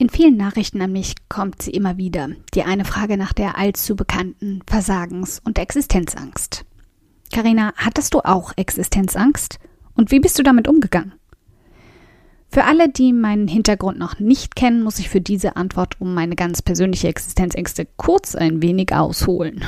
In vielen Nachrichten an mich kommt sie immer wieder, die eine Frage nach der allzu bekannten Versagens- und Existenzangst. Karina, hattest du auch Existenzangst? Und wie bist du damit umgegangen? Für alle, die meinen Hintergrund noch nicht kennen, muss ich für diese Antwort um meine ganz persönliche Existenzängste kurz ein wenig ausholen.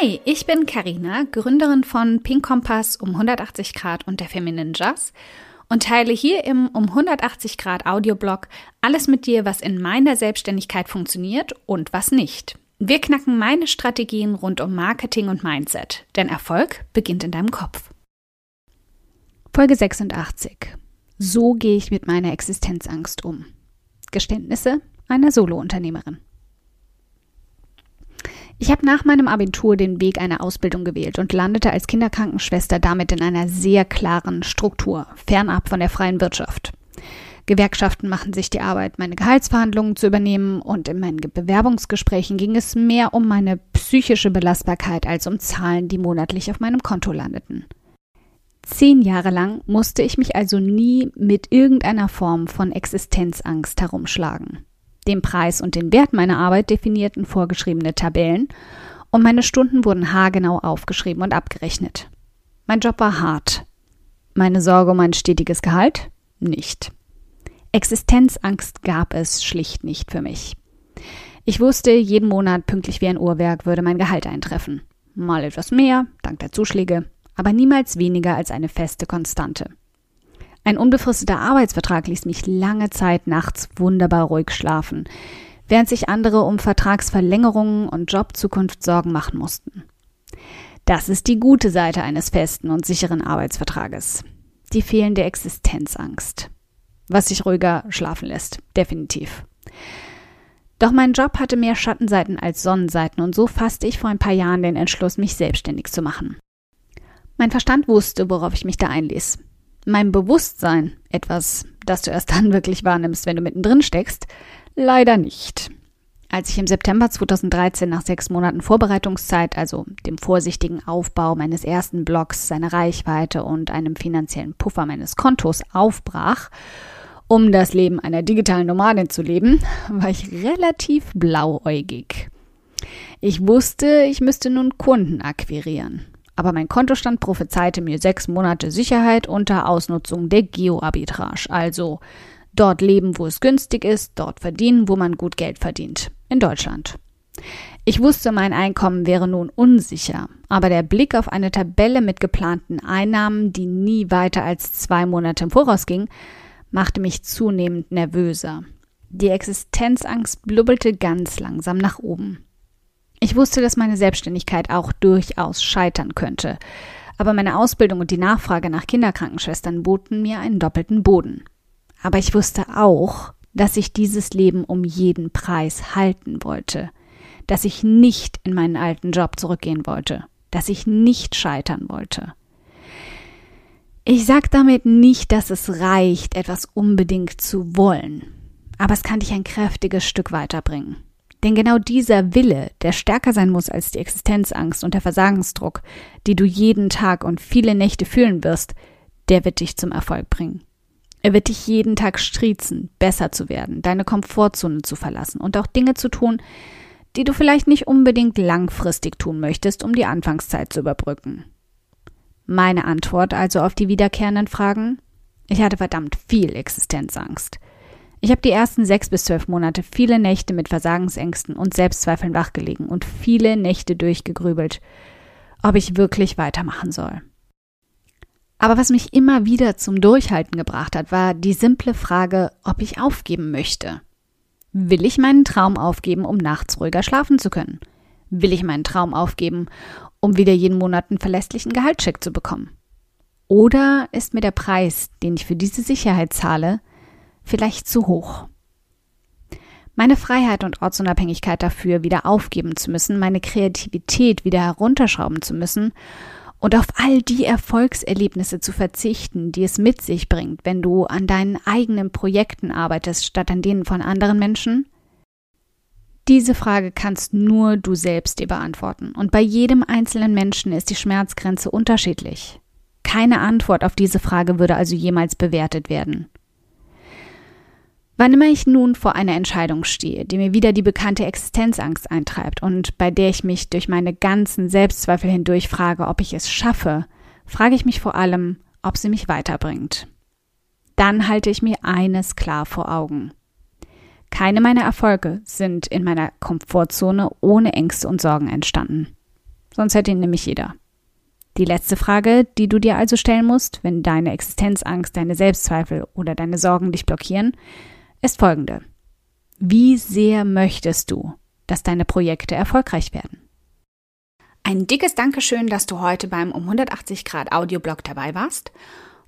Hi, ich bin Karina, Gründerin von Pink Kompass um 180 Grad und der Feminine Jazz und teile hier im um 180 Grad Audioblog alles mit dir, was in meiner Selbstständigkeit funktioniert und was nicht. Wir knacken meine Strategien rund um Marketing und Mindset, denn Erfolg beginnt in deinem Kopf. Folge 86. So gehe ich mit meiner Existenzangst um. Geständnisse einer Solounternehmerin. Ich habe nach meinem Abitur den Weg einer Ausbildung gewählt und landete als Kinderkrankenschwester damit in einer sehr klaren Struktur, fernab von der freien Wirtschaft. Gewerkschaften machen sich die Arbeit, meine Gehaltsverhandlungen zu übernehmen, und in meinen Bewerbungsgesprächen ging es mehr um meine psychische Belastbarkeit als um Zahlen, die monatlich auf meinem Konto landeten. Zehn Jahre lang musste ich mich also nie mit irgendeiner Form von Existenzangst herumschlagen. Den Preis und den Wert meiner Arbeit definierten vorgeschriebene Tabellen und meine Stunden wurden haargenau aufgeschrieben und abgerechnet. Mein Job war hart. Meine Sorge um ein stetiges Gehalt? Nicht. Existenzangst gab es schlicht nicht für mich. Ich wusste, jeden Monat pünktlich wie ein Uhrwerk würde mein Gehalt eintreffen. Mal etwas mehr, dank der Zuschläge, aber niemals weniger als eine feste Konstante. Ein unbefristeter Arbeitsvertrag ließ mich lange Zeit nachts wunderbar ruhig schlafen, während sich andere um Vertragsverlängerungen und Jobzukunft Sorgen machen mussten. Das ist die gute Seite eines festen und sicheren Arbeitsvertrages. Die fehlende Existenzangst. Was sich ruhiger schlafen lässt, definitiv. Doch mein Job hatte mehr Schattenseiten als Sonnenseiten und so fasste ich vor ein paar Jahren den Entschluss, mich selbstständig zu machen. Mein Verstand wusste, worauf ich mich da einließ mein Bewusstsein, etwas, das du erst dann wirklich wahrnimmst, wenn du mittendrin steckst, leider nicht. Als ich im September 2013 nach sechs Monaten Vorbereitungszeit, also dem vorsichtigen Aufbau meines ersten Blogs, seiner Reichweite und einem finanziellen Puffer meines Kontos aufbrach, um das Leben einer digitalen Nomadin zu leben, war ich relativ blauäugig. Ich wusste, ich müsste nun Kunden akquirieren aber mein Kontostand prophezeite mir sechs Monate Sicherheit unter Ausnutzung der Geoarbitrage, also dort leben, wo es günstig ist, dort verdienen, wo man gut Geld verdient, in Deutschland. Ich wusste, mein Einkommen wäre nun unsicher, aber der Blick auf eine Tabelle mit geplanten Einnahmen, die nie weiter als zwei Monate im Voraus ging, machte mich zunehmend nervöser. Die Existenzangst blubbelte ganz langsam nach oben. Ich wusste, dass meine Selbstständigkeit auch durchaus scheitern könnte. Aber meine Ausbildung und die Nachfrage nach Kinderkrankenschwestern boten mir einen doppelten Boden. Aber ich wusste auch, dass ich dieses Leben um jeden Preis halten wollte, dass ich nicht in meinen alten Job zurückgehen wollte, dass ich nicht scheitern wollte. Ich sage damit nicht, dass es reicht, etwas unbedingt zu wollen, aber es kann dich ein kräftiges Stück weiterbringen. Denn genau dieser Wille, der stärker sein muss als die Existenzangst und der Versagensdruck, die du jeden Tag und viele Nächte fühlen wirst, der wird dich zum Erfolg bringen. Er wird dich jeden Tag striezen, besser zu werden, deine Komfortzone zu verlassen und auch Dinge zu tun, die du vielleicht nicht unbedingt langfristig tun möchtest, um die Anfangszeit zu überbrücken. Meine Antwort also auf die wiederkehrenden Fragen? Ich hatte verdammt viel Existenzangst. Ich habe die ersten sechs bis zwölf Monate viele Nächte mit Versagensängsten und Selbstzweifeln wachgelegen und viele Nächte durchgegrübelt, ob ich wirklich weitermachen soll. Aber was mich immer wieder zum Durchhalten gebracht hat, war die simple Frage, ob ich aufgeben möchte. Will ich meinen Traum aufgeben, um nachts ruhiger schlafen zu können? Will ich meinen Traum aufgeben, um wieder jeden Monat einen verlässlichen Gehaltscheck zu bekommen? Oder ist mir der Preis, den ich für diese Sicherheit zahle, vielleicht zu hoch. Meine Freiheit und Ortsunabhängigkeit dafür wieder aufgeben zu müssen, meine Kreativität wieder herunterschrauben zu müssen und auf all die Erfolgserlebnisse zu verzichten, die es mit sich bringt, wenn du an deinen eigenen Projekten arbeitest, statt an denen von anderen Menschen? Diese Frage kannst nur du selbst dir beantworten. Und bei jedem einzelnen Menschen ist die Schmerzgrenze unterschiedlich. Keine Antwort auf diese Frage würde also jemals bewertet werden. Wann immer ich nun vor einer Entscheidung stehe, die mir wieder die bekannte Existenzangst eintreibt und bei der ich mich durch meine ganzen Selbstzweifel hindurch frage, ob ich es schaffe, frage ich mich vor allem, ob sie mich weiterbringt. Dann halte ich mir eines klar vor Augen. Keine meiner Erfolge sind in meiner Komfortzone ohne Ängste und Sorgen entstanden. Sonst hätte ihn nämlich jeder. Die letzte Frage, die du dir also stellen musst, wenn deine Existenzangst, deine Selbstzweifel oder deine Sorgen dich blockieren, ist folgende. Wie sehr möchtest du, dass deine Projekte erfolgreich werden? Ein dickes Dankeschön, dass du heute beim um 180 Grad Audioblog dabei warst.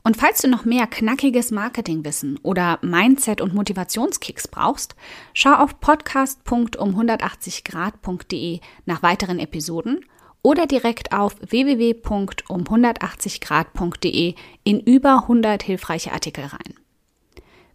Und falls du noch mehr knackiges Marketingwissen oder Mindset- und Motivationskicks brauchst, schau auf podcast.um180grad.de nach weiteren Episoden oder direkt auf www.um180grad.de in über 100 hilfreiche Artikel rein.